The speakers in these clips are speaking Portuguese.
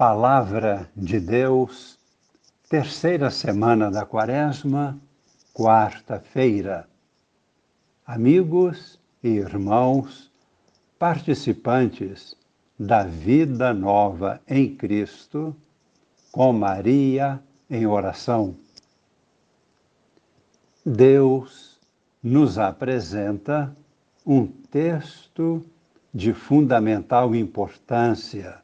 Palavra de Deus, terceira semana da Quaresma, quarta-feira. Amigos e irmãos, participantes da vida nova em Cristo, com Maria em oração. Deus nos apresenta um texto de fundamental importância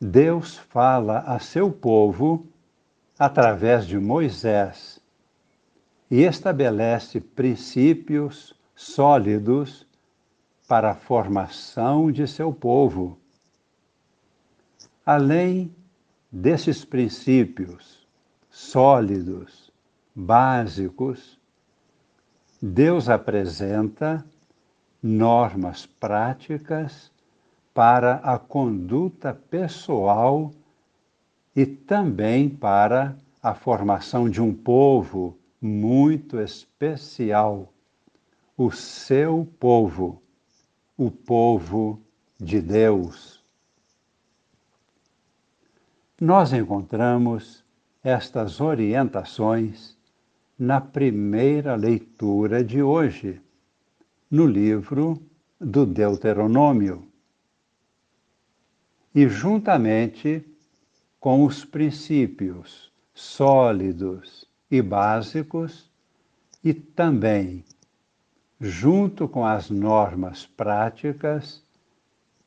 Deus fala a seu povo através de Moisés e estabelece princípios sólidos para a formação de seu povo. Além desses princípios sólidos, básicos, Deus apresenta normas práticas para a conduta pessoal e também para a formação de um povo muito especial, o seu povo, o povo de Deus. Nós encontramos estas orientações na primeira leitura de hoje, no livro do Deuteronômio e juntamente com os princípios sólidos e básicos e também junto com as normas práticas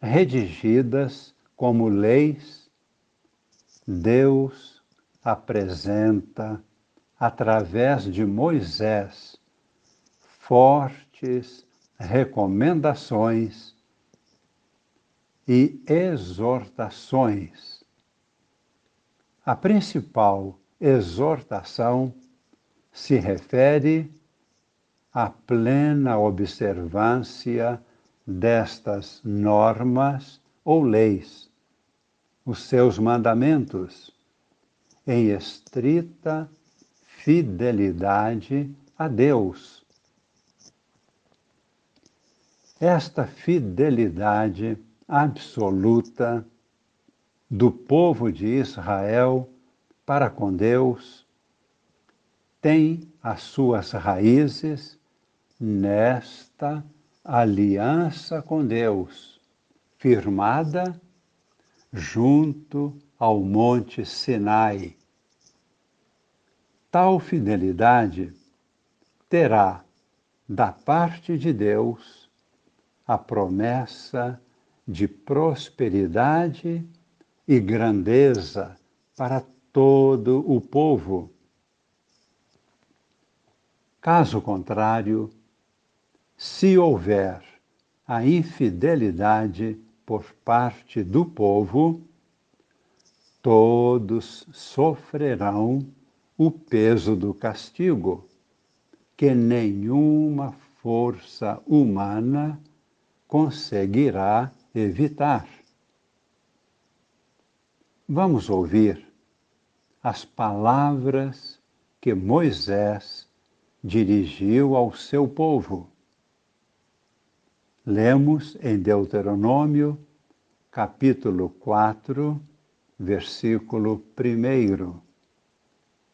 redigidas como leis, Deus apresenta através de Moisés fortes recomendações e exortações. A principal exortação se refere à plena observância destas normas ou leis, os seus mandamentos, em estrita fidelidade a Deus. Esta fidelidade absoluta do povo de Israel para com Deus tem as suas raízes nesta aliança com Deus, firmada junto ao Monte Sinai. Tal fidelidade terá da parte de Deus a promessa de prosperidade e grandeza para todo o povo. Caso contrário, se houver a infidelidade por parte do povo, todos sofrerão o peso do castigo, que nenhuma força humana conseguirá evitar. Vamos ouvir as palavras que Moisés dirigiu ao seu povo. Lemos em Deuteronômio, capítulo 4, versículo 1.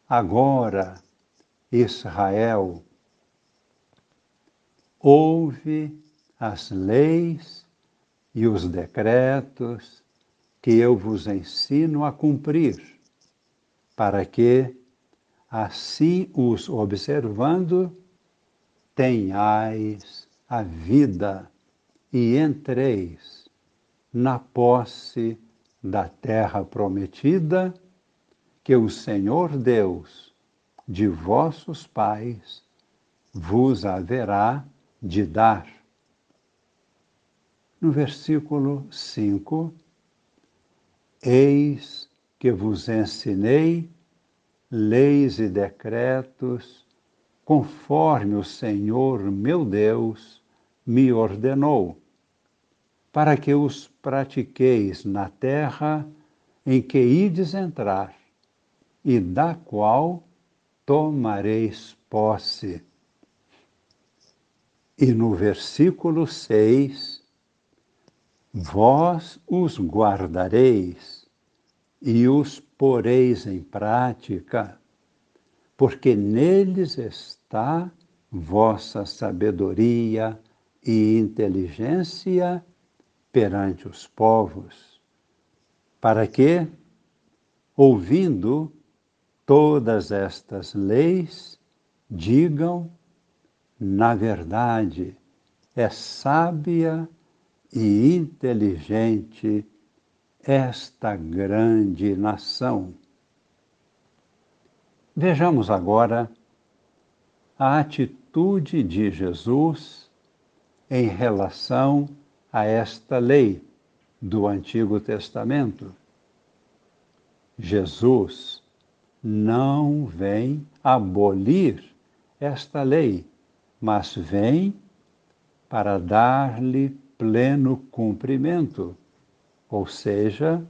Agora, Israel, ouve as leis e os decretos que eu vos ensino a cumprir, para que, assim os observando, tenhais a vida e entreis na posse da terra prometida que o Senhor Deus de vossos pais vos haverá de dar no versículo 5, Eis que vos ensinei leis e decretos, conforme o Senhor meu Deus me ordenou, para que os pratiqueis na terra em que ides entrar, e da qual tomareis posse. E no versículo 6, Vós os guardareis e os poreis em prática, porque neles está vossa sabedoria e inteligência perante os povos, para que, ouvindo todas estas leis, digam, na verdade, é sábia e inteligente esta grande nação. Vejamos agora a atitude de Jesus em relação a esta lei do Antigo Testamento. Jesus não vem abolir esta lei, mas vem para dar-lhe pleno cumprimento, ou seja,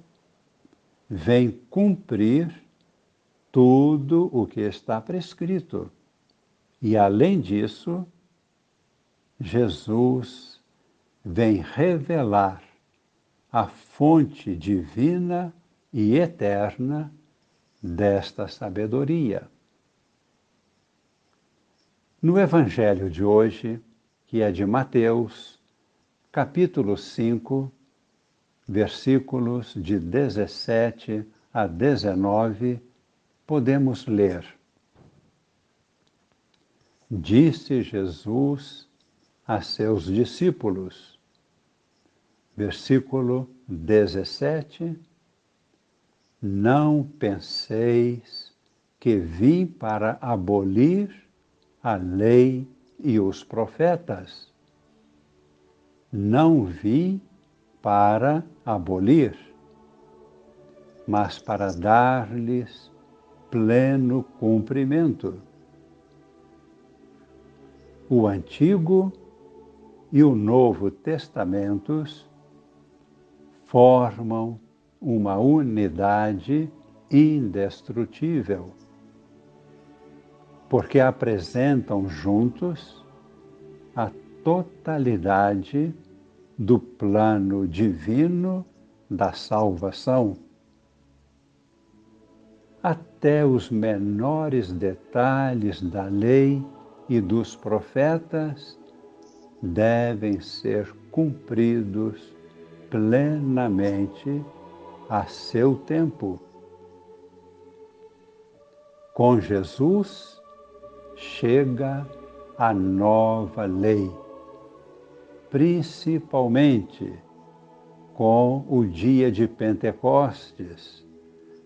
vem cumprir tudo o que está prescrito. E além disso, Jesus vem revelar a fonte divina e eterna desta sabedoria. No Evangelho de hoje, que é de Mateus, capítulo 5, versículos de 17 a 19, podemos ler. Disse Jesus a seus discípulos, versículo 17: Não penseis que vim para abolir a lei e os profetas. Não vim para abolir, mas para dar-lhes pleno cumprimento. O Antigo e o Novo Testamentos formam uma unidade indestrutível porque apresentam juntos a totalidade do plano divino da salvação. Até os menores detalhes da lei e dos profetas devem ser cumpridos plenamente a seu tempo. Com Jesus, chega a nova lei, principalmente com o dia de Pentecostes,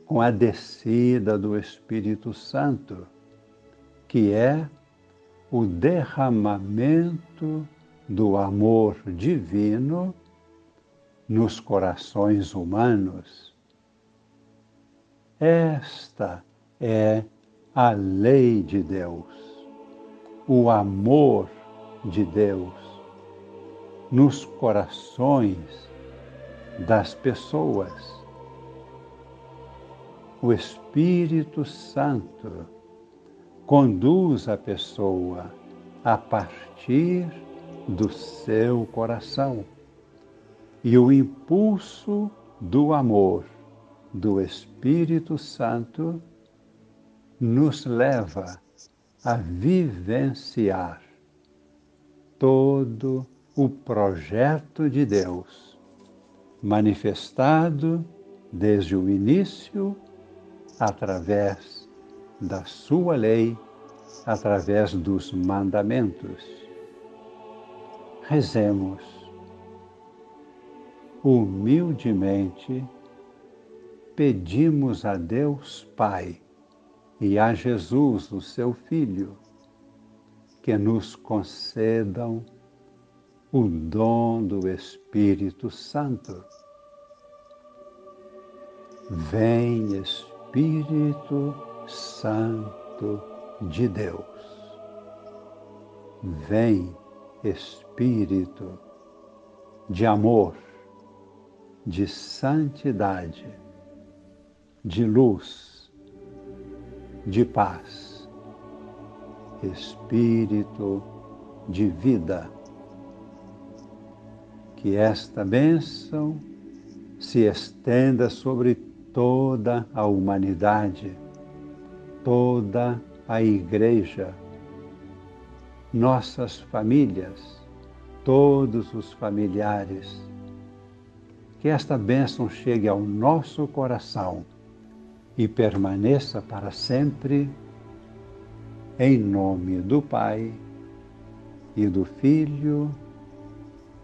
com a descida do Espírito Santo, que é o derramamento do amor divino nos corações humanos. Esta é a lei de Deus o amor de Deus nos corações das pessoas. O Espírito Santo conduz a pessoa a partir do seu coração e o impulso do amor do Espírito Santo nos leva a vivenciar todo o projeto de Deus, manifestado desde o início, através da Sua lei, através dos mandamentos. Rezemos humildemente, pedimos a Deus Pai e a Jesus, o seu Filho, que nos concedam o dom do Espírito Santo. Vem Espírito Santo de Deus. Vem Espírito de amor, de santidade, de luz de paz, espírito de vida, que esta bênção se estenda sobre toda a humanidade, toda a Igreja, nossas famílias, todos os familiares. Que esta bênção chegue ao nosso coração e permaneça para sempre, em nome do Pai e do Filho